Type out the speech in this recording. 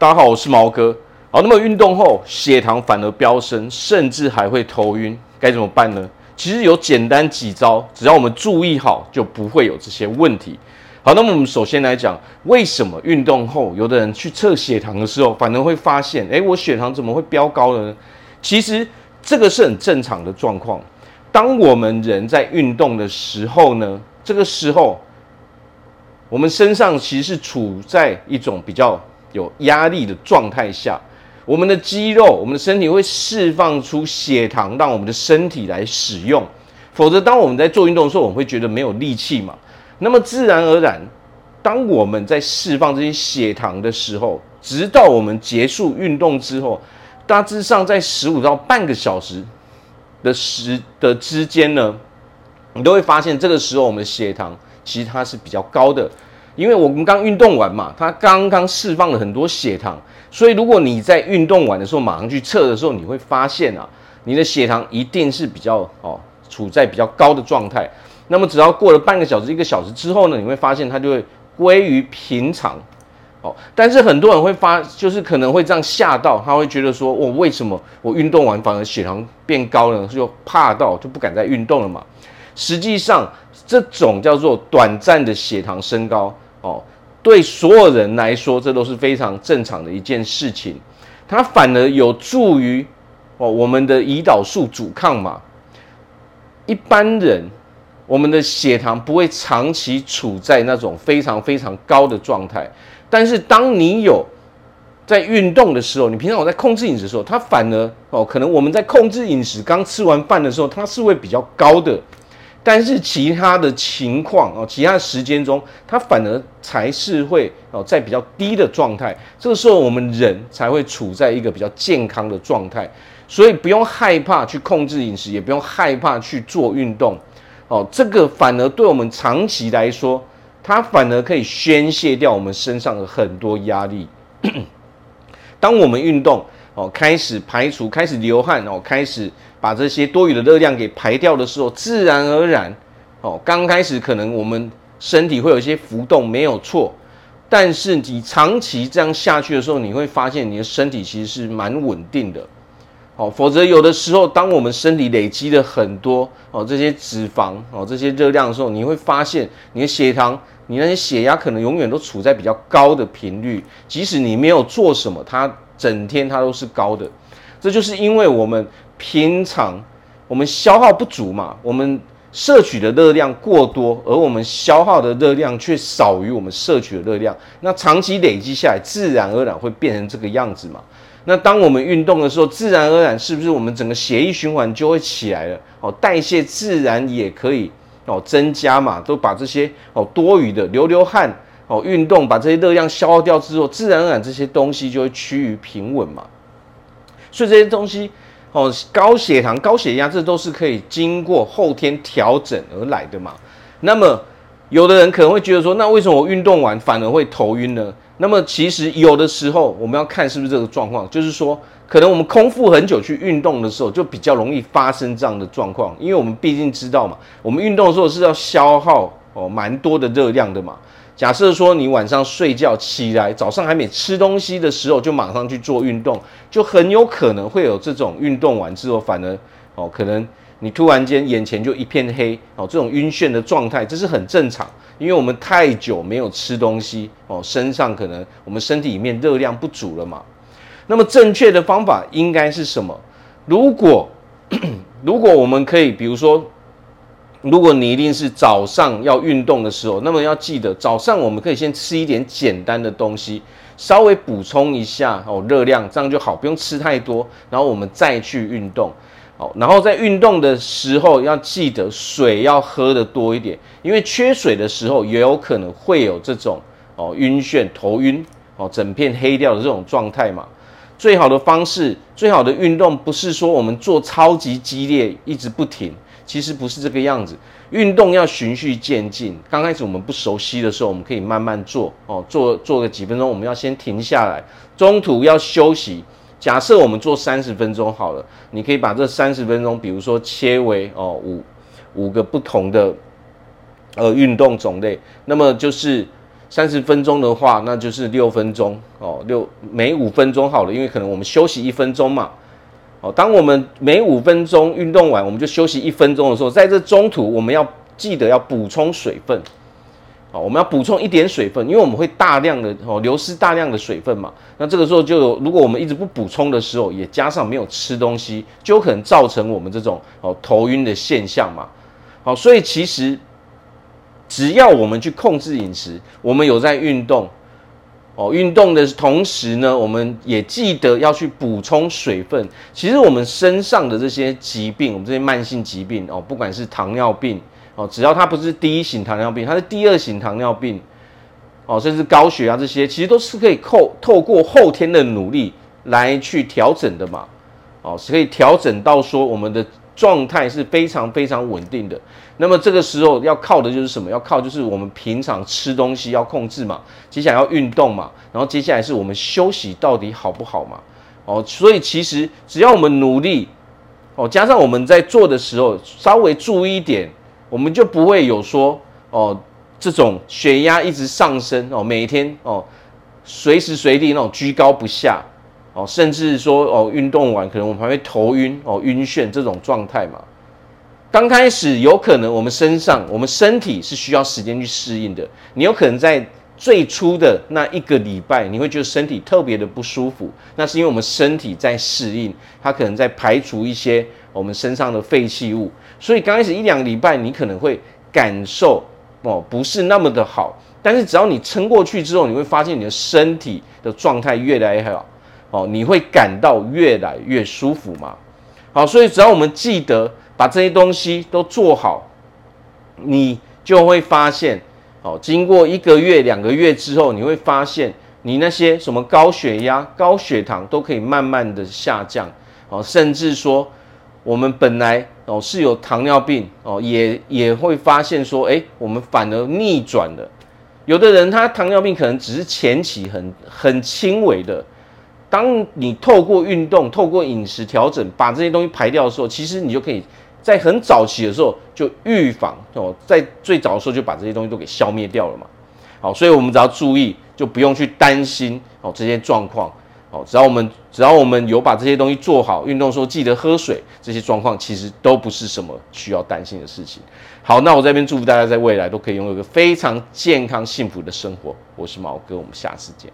大家好，我是毛哥。好，那么运动后血糖反而飙升，甚至还会头晕，该怎么办呢？其实有简单几招，只要我们注意好，就不会有这些问题。好，那么我们首先来讲，为什么运动后有的人去测血糖的时候，反而会发现，诶，我血糖怎么会飙高了呢？其实这个是很正常的状况。当我们人在运动的时候呢，这个时候我们身上其实是处在一种比较有压力的状态下，我们的肌肉、我们的身体会释放出血糖，让我们的身体来使用。否则，当我们在做运动的时候，我们会觉得没有力气嘛。那么自然而然，当我们在释放这些血糖的时候，直到我们结束运动之后，大致上在十五到半个小时的时的之间呢，你都会发现这个时候我们的血糖其实它是比较高的。因为我们刚运动完嘛，它刚刚释放了很多血糖，所以如果你在运动完的时候马上去测的时候，你会发现啊，你的血糖一定是比较哦处在比较高的状态。那么只要过了半个小时、一个小时之后呢，你会发现它就会归于平常。哦，但是很多人会发，就是可能会这样吓到，他会觉得说，我、哦、为什么我运动完反而血糖变高了，就怕到就不敢再运动了嘛？实际上，这种叫做短暂的血糖升高。哦，对所有人来说，这都是非常正常的一件事情。它反而有助于哦，我们的胰岛素阻抗嘛。一般人，我们的血糖不会长期处在那种非常非常高的状态。但是，当你有在运动的时候，你平常有在控制饮食的时候，它反而哦，可能我们在控制饮食，刚吃完饭的时候，它是会比较高的。但是其他的情况哦，其他的时间中，它反而才是会哦在比较低的状态。这个时候，我们人才会处在一个比较健康的状态。所以不用害怕去控制饮食，也不用害怕去做运动。哦，这个反而对我们长期来说，它反而可以宣泄掉我们身上的很多压力。当我们运动哦，开始排除，开始流汗哦，开始。把这些多余的热量给排掉的时候，自然而然，哦，刚开始可能我们身体会有一些浮动，没有错。但是你长期这样下去的时候，你会发现你的身体其实是蛮稳定的，哦，否则有的时候，当我们身体累积了很多哦这些脂肪哦这些热量的时候，你会发现你的血糖、你那些血压可能永远都处在比较高的频率，即使你没有做什么，它整天它都是高的。这就是因为我们。平常我们消耗不足嘛，我们摄取的热量过多，而我们消耗的热量却少于我们摄取的热量，那长期累积下来，自然而然会变成这个样子嘛。那当我们运动的时候，自然而然是不是我们整个血液循环就会起来了？哦，代谢自然也可以哦增加嘛，都把这些哦多余的流流汗哦运动把这些热量消耗掉之后，自然而然这些东西就会趋于平稳嘛。所以这些东西。哦，高血糖、高血压，这都是可以经过后天调整而来的嘛。那么，有的人可能会觉得说，那为什么我运动完反而会头晕呢？那么，其实有的时候我们要看是不是这个状况，就是说，可能我们空腹很久去运动的时候，就比较容易发生这样的状况，因为我们毕竟知道嘛，我们运动的时候是要消耗哦蛮多的热量的嘛。假设说你晚上睡觉起来，早上还没吃东西的时候就马上去做运动，就很有可能会有这种运动完之后反而哦，可能你突然间眼前就一片黑哦，这种晕眩的状态，这是很正常，因为我们太久没有吃东西哦，身上可能我们身体里面热量不足了嘛。那么正确的方法应该是什么？如果如果我们可以，比如说。如果你一定是早上要运动的时候，那么要记得早上我们可以先吃一点简单的东西，稍微补充一下哦热量，这样就好，不用吃太多。然后我们再去运动，哦，然后在运动的时候要记得水要喝得多一点，因为缺水的时候也有可能会有这种哦晕眩、头晕哦整片黑掉的这种状态嘛。最好的方式，最好的运动不是说我们做超级激烈，一直不停。其实不是这个样子，运动要循序渐进。刚开始我们不熟悉的时候，我们可以慢慢做哦，做做个几分钟，我们要先停下来，中途要休息。假设我们做三十分钟好了，你可以把这三十分钟，比如说切为哦五五个不同的呃运动种类，那么就是三十分钟的话，那就是六分钟哦，六每五分钟好了，因为可能我们休息一分钟嘛。哦，当我们每五分钟运动完，我们就休息一分钟的时候，在这中途我们要记得要补充水分。哦，我们要补充一点水分，因为我们会大量的哦流失大量的水分嘛。那这个时候就有，如果我们一直不补充的时候，也加上没有吃东西，就有可能造成我们这种哦头晕的现象嘛。好，所以其实。只要我们去控制饮食，我们有在运动，哦，运动的同时呢，我们也记得要去补充水分。其实我们身上的这些疾病，我们这些慢性疾病哦，不管是糖尿病哦，只要它不是第一型糖尿病，它是第二型糖尿病哦，甚至高血压这些，其实都是可以透透过后天的努力来去调整的嘛，哦，是可以调整到说我们的。状态是非常非常稳定的，那么这个时候要靠的就是什么？要靠就是我们平常吃东西要控制嘛，接下来要运动嘛，然后接下来是我们休息到底好不好嘛？哦，所以其实只要我们努力，哦，加上我们在做的时候稍微注意一点，我们就不会有说哦这种血压一直上升哦，每天哦随时随地那种居高不下。哦，甚至说哦，运动完可能我们还会头晕哦、晕眩这种状态嘛。刚开始有可能我们身上、我们身体是需要时间去适应的。你有可能在最初的那一个礼拜，你会觉得身体特别的不舒服，那是因为我们身体在适应，它可能在排除一些我们身上的废弃物。所以刚开始一两礼拜，你可能会感受哦不是那么的好。但是只要你撑过去之后，你会发现你的身体的状态越来越好。哦，你会感到越来越舒服嘛？好，所以只要我们记得把这些东西都做好，你就会发现，哦，经过一个月、两个月之后，你会发现你那些什么高血压、高血糖都可以慢慢的下降，哦，甚至说我们本来哦是有糖尿病哦，也也会发现说，诶，我们反而逆转了。有的人他糖尿病可能只是前期很很轻微的。当你透过运动、透过饮食调整，把这些东西排掉的时候，其实你就可以在很早期的时候就预防哦，在最早的时候就把这些东西都给消灭掉了嘛。好，所以我们只要注意，就不用去担心哦这些状况哦。只要我们只要我们有把这些东西做好，运动时候记得喝水，这些状况其实都不是什么需要担心的事情。好，那我这边祝福大家在未来都可以拥有一个非常健康幸福的生活。我是毛哥，我们下次见。